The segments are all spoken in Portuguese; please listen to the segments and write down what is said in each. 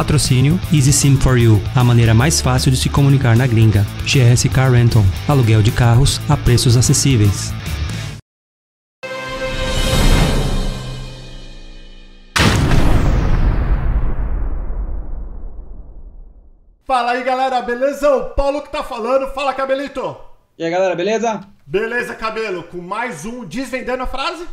Patrocínio Easy Sim for You, a maneira mais fácil de se comunicar na gringa. GS Car Rental, aluguel de carros a preços acessíveis. Fala aí, galera, beleza? O Paulo que tá falando. Fala, Cabelito. E aí, galera, beleza? Beleza, Cabelo, com mais um Desvendando a Frase?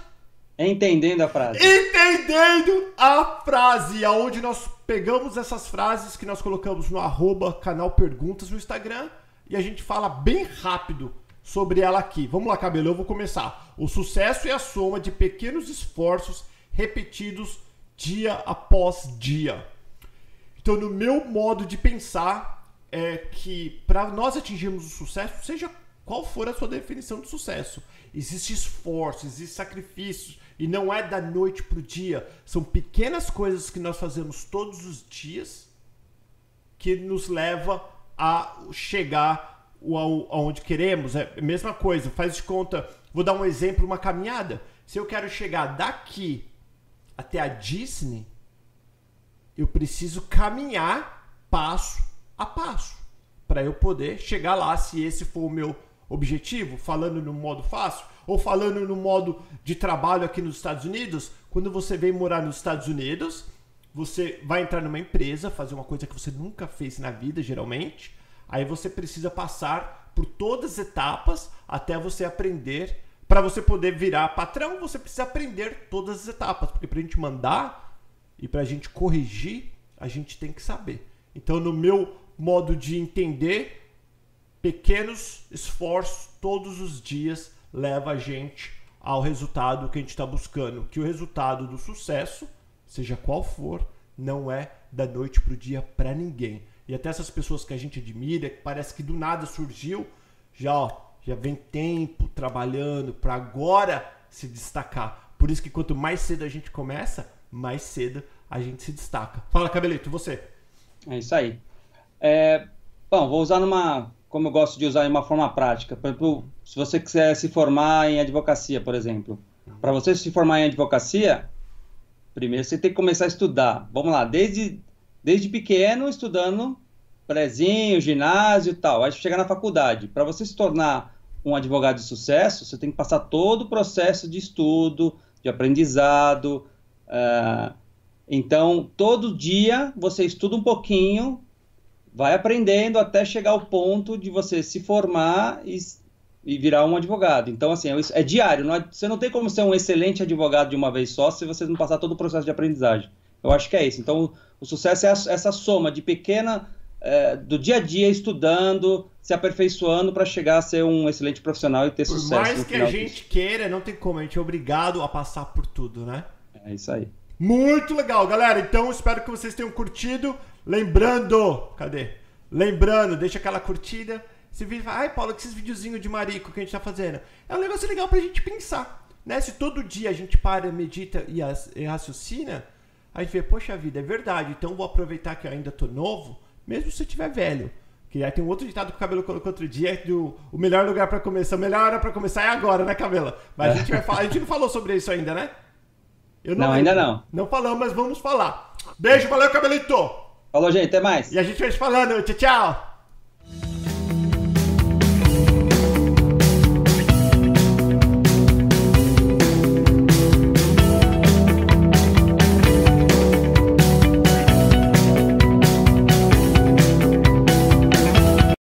Entendendo a frase. Entendendo a frase, aonde nós pegamos essas frases que nós colocamos no arroba canal Perguntas no Instagram e a gente fala bem rápido sobre ela aqui. Vamos lá, Cabelo, eu vou começar. O sucesso é a soma de pequenos esforços repetidos dia após dia. Então, no meu modo de pensar, é que para nós atingirmos o sucesso, seja qual for a sua definição de sucesso, existe esforço, existe sacrifícios, e não é da noite pro dia. São pequenas coisas que nós fazemos todos os dias que nos leva a chegar aonde queremos. É a mesma coisa, faz de conta. Vou dar um exemplo, uma caminhada. Se eu quero chegar daqui até a Disney, eu preciso caminhar passo a passo para eu poder chegar lá, se esse for o meu objetivo, falando no modo fácil, ou falando no modo de trabalho aqui nos Estados Unidos, quando você vem morar nos Estados Unidos, você vai entrar numa empresa, fazer uma coisa que você nunca fez na vida, geralmente, aí você precisa passar por todas as etapas até você aprender. Para você poder virar patrão, você precisa aprender todas as etapas, porque para a gente mandar e para a gente corrigir, a gente tem que saber. Então, no meu modo de entender, pequenos esforços todos os dias leva a gente ao resultado que a gente está buscando. Que o resultado do sucesso, seja qual for, não é da noite para o dia para ninguém. E até essas pessoas que a gente admira, que parece que do nada surgiu, já ó, já vem tempo trabalhando para agora se destacar. Por isso que quanto mais cedo a gente começa, mais cedo a gente se destaca. Fala, Cabelito, você. É isso aí. É, bom, vou usar numa como eu gosto de usar em uma forma prática. Por exemplo, se você quiser se formar em advocacia, por exemplo. Para você se formar em advocacia, primeiro você tem que começar a estudar. Vamos lá, desde, desde pequeno, estudando prezinho, ginásio e tal. Aí chegar na faculdade. Para você se tornar um advogado de sucesso, você tem que passar todo o processo de estudo, de aprendizado. Uh, então, todo dia você estuda um pouquinho vai aprendendo até chegar ao ponto de você se formar e, e virar um advogado. Então, assim, é, é diário. Não é, você não tem como ser um excelente advogado de uma vez só se você não passar todo o processo de aprendizagem. Eu acho que é isso. Então, o, o sucesso é a, essa soma de pequena, é, do dia a dia, estudando, se aperfeiçoando para chegar a ser um excelente profissional e ter por sucesso. Por mais que a gente disso. queira, não tem como. A gente é obrigado a passar por tudo, né? É isso aí. Muito legal, galera. Então, espero que vocês tenham curtido. Lembrando, cadê? Lembrando, deixa aquela curtida. Se fala, ai Paulo, que esses videozinhos de marico que a gente tá fazendo. É um negócio legal pra gente pensar. Né? Se todo dia a gente para, medita e raciocina, a gente vê, poxa vida, é verdade. Então vou aproveitar que eu ainda tô novo, mesmo se eu tiver velho. Que aí tem um outro ditado que o cabelo colocou outro dia, do o melhor lugar para começar, a melhor hora para começar é agora, né, cabelo? Mas a gente vai falar, a gente não falou sobre isso ainda, né? Eu não, não ainda não. Não falamos, mas vamos falar. Beijo, valeu, cabelito! Falou, gente. Até mais. E a gente vai te falando. Tchau, tchau.